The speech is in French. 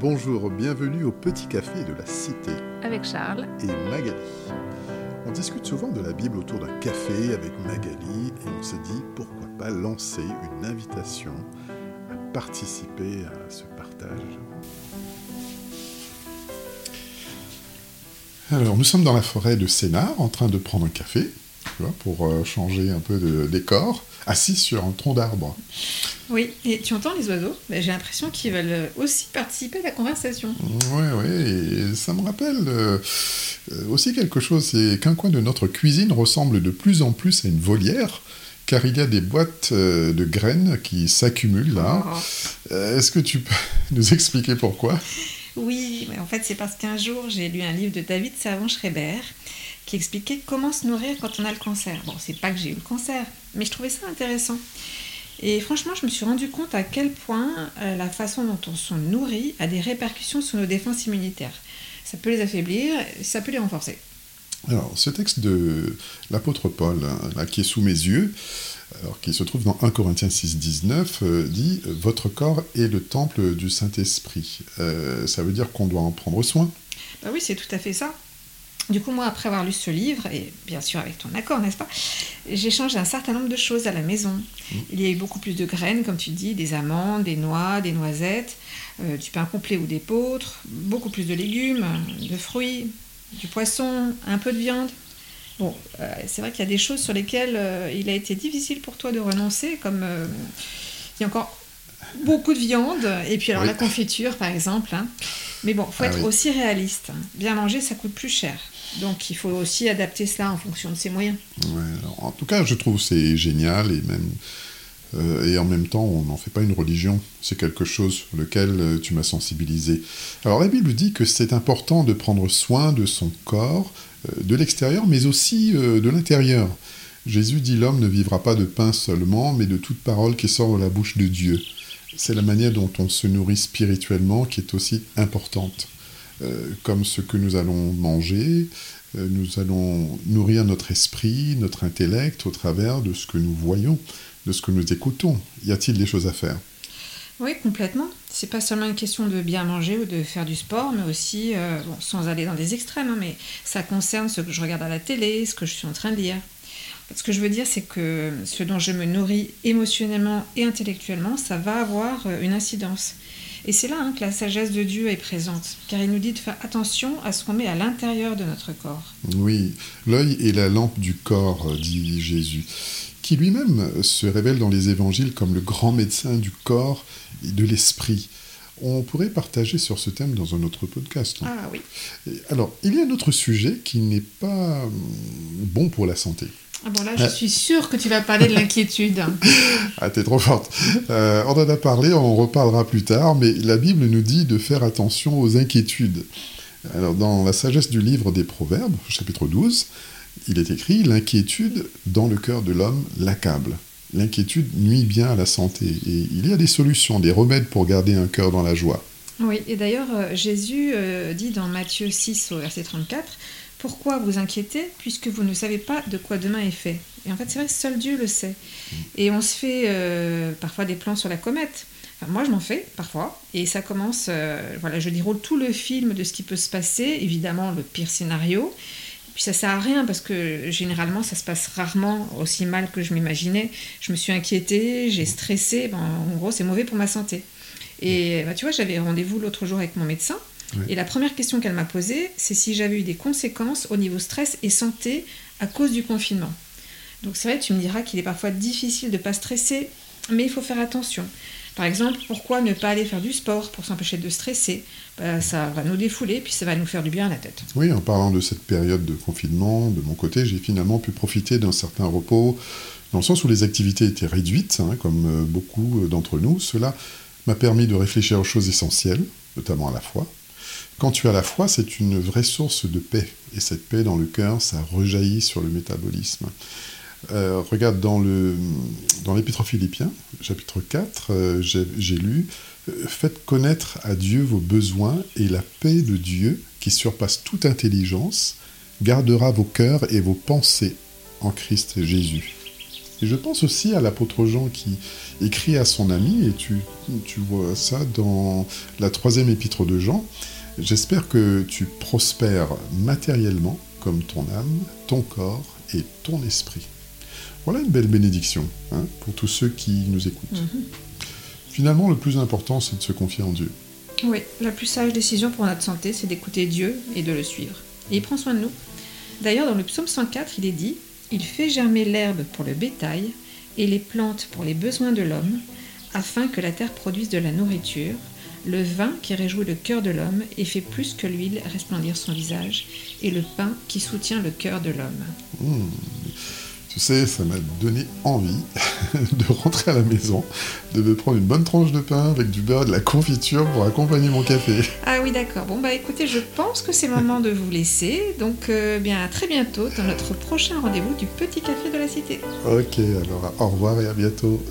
Bonjour, bienvenue au Petit Café de la Cité. Avec Charles. Et Magali. On discute souvent de la Bible autour d'un café avec Magali et on s'est dit pourquoi pas lancer une invitation à participer à ce partage. Alors, nous sommes dans la forêt de Sénart en train de prendre un café pour euh, changer un peu de décor, assis sur un tronc d'arbre. Oui, et tu entends les oiseaux ben, J'ai l'impression qu'ils veulent aussi participer à la conversation. Oui, oui, et ça me rappelle euh, aussi quelque chose, c'est qu'un coin de notre cuisine ressemble de plus en plus à une volière, car il y a des boîtes euh, de graines qui s'accumulent là. Oh. Est-ce que tu peux nous expliquer pourquoi? Oui, en fait c'est parce qu'un jour j'ai lu un livre de David Savant-Schreiber qui expliquait comment se nourrir quand on a le cancer. Bon, c'est pas que j'ai eu le cancer, mais je trouvais ça intéressant. Et franchement, je me suis rendu compte à quel point euh, la façon dont on se nourrit a des répercussions sur nos défenses immunitaires. Ça peut les affaiblir, ça peut les renforcer. Alors, ce texte de l'apôtre Paul, hein, là, qui est sous mes yeux, alors, qui se trouve dans 1 Corinthiens 6, 19, euh, dit Votre corps est le temple du Saint-Esprit. Euh, ça veut dire qu'on doit en prendre soin. Bah oui, c'est tout à fait ça. Du coup, moi, après avoir lu ce livre, et bien sûr avec ton accord, n'est-ce pas, j'ai changé un certain nombre de choses à la maison. Mmh. Il y a eu beaucoup plus de graines, comme tu dis, des amandes, des noix, des noisettes, euh, du pain complet ou des d'épeautre, beaucoup plus de légumes, de fruits, du poisson, un peu de viande. Bon, euh, c'est vrai qu'il y a des choses sur lesquelles euh, il a été difficile pour toi de renoncer, comme il y a encore beaucoup de viande, et puis alors la confiture, par exemple. Hein. Mais bon, il faut ah être aussi réaliste. Bien manger, ça coûte plus cher. Donc il faut aussi adapter cela en fonction de ses moyens. en tout cas, je trouve c'est génial et même euh, et en même temps, on n'en fait pas une religion. C'est quelque chose sur lequel euh, tu m'as sensibilisé. Alors la Bible dit que c'est important de prendre soin de son corps, euh, de l'extérieur, mais aussi de l'intérieur. Jésus dit l'homme ne vivra pas de pain seulement, mais de toute parole qui sort de la bouche de Dieu. C'est la manière dont on se nourrit spirituellement qui est aussi importante. Euh, comme ce que nous allons manger, euh, nous allons nourrir notre esprit, notre intellect au travers de ce que nous voyons, de ce que nous écoutons. Y a-t-il des choses à faire? Oui, complètement. C'est pas seulement une question de bien manger ou de faire du sport, mais aussi, euh, sans aller dans des extrêmes, hein, mais ça concerne ce que je regarde à la télé, ce que je suis en train de lire. Ce que je veux dire, c'est que ce dont je me nourris émotionnellement et intellectuellement, ça va avoir une incidence. Et c'est là hein, que la sagesse de Dieu est présente, car il nous dit de faire attention à ce qu'on met à l'intérieur de notre corps. Oui, l'œil est la lampe du corps, dit Jésus, qui lui-même se révèle dans les évangiles comme le grand médecin du corps et de l'esprit. On pourrait partager sur ce thème dans un autre podcast. Hein. Ah oui. Alors, il y a un autre sujet qui n'est pas hum, bon pour la santé. Ah bon, là, je suis sûre que tu vas parler de l'inquiétude. ah, t'es trop forte. Euh, on en a parlé, on reparlera plus tard, mais la Bible nous dit de faire attention aux inquiétudes. Alors, dans la sagesse du livre des Proverbes, chapitre 12, il est écrit L'inquiétude dans le cœur de l'homme l'accable. L'inquiétude nuit bien à la santé. Et il y a des solutions, des remèdes pour garder un cœur dans la joie. Oui, et d'ailleurs, euh, Jésus euh, dit dans Matthieu 6 au verset 34 pourquoi vous inquiétez puisque vous ne savez pas de quoi demain est fait Et en fait, c'est vrai, seul Dieu le sait. Et on se fait euh, parfois des plans sur la comète. Enfin, moi, je m'en fais parfois. Et ça commence, euh, voilà, je déroule tout le film de ce qui peut se passer, évidemment le pire scénario. Puis ça sert à rien parce que généralement ça se passe rarement aussi mal que je m'imaginais. Je me suis inquiétée, j'ai stressé. en gros, c'est mauvais pour ma santé. Et bah, tu vois, j'avais rendez-vous l'autre jour avec mon médecin. Et la première question qu'elle m'a posée, c'est si j'avais eu des conséquences au niveau stress et santé à cause du confinement. Donc c'est vrai, tu me diras qu'il est parfois difficile de ne pas stresser, mais il faut faire attention. Par exemple, pourquoi ne pas aller faire du sport pour s'empêcher de stresser? Bah, Ça va nous défouler, puis ça va nous faire du bien à la tête. Oui, en parlant de cette période de confinement, de mon côté, j'ai finalement pu profiter d'un certain repos, dans le sens où les activités étaient réduites, hein, comme euh, beaucoup d'entre nous. Cela m'a permis de réfléchir aux choses essentielles, notamment à la foi, quand tu as la foi, c'est une vraie source de paix. Et cette paix dans le cœur, ça rejaillit sur le métabolisme. Euh, regarde dans le dans l'Épître aux Philippiens, chapitre 4, euh, j'ai lu euh, Faites connaître à Dieu vos besoins et la paix de Dieu, qui surpasse toute intelligence, gardera vos cœurs et vos pensées en Christ Jésus. Et je pense aussi à l'apôtre Jean qui écrit à son ami, et tu, tu vois ça dans la troisième épître de Jean, J'espère que tu prospères matériellement comme ton âme, ton corps et ton esprit. Voilà une belle bénédiction hein, pour tous ceux qui nous écoutent. Mhm. Finalement, le plus important, c'est de se confier en Dieu. Oui, la plus sage décision pour notre santé, c'est d'écouter Dieu et de le suivre. Et il prend soin de nous. D'ailleurs, dans le psaume 104, il est dit Il fait germer l'herbe pour le bétail et les plantes pour les besoins de l'homme, afin que la terre produise de la nourriture, le vin qui réjouit le cœur de l'homme et fait plus que l'huile resplendir son visage, et le pain qui soutient le cœur de l'homme. Mmh. Tu sais, ça m'a donné envie de rentrer à la maison, de me prendre une bonne tranche de pain avec du beurre et de la confiture pour accompagner mon café. Ah oui, d'accord. Bon, bah écoutez, je pense que c'est le moment de vous laisser. Donc, euh, bien, à très bientôt dans notre prochain rendez-vous du Petit Café de la Cité. Ok, alors au revoir et à bientôt.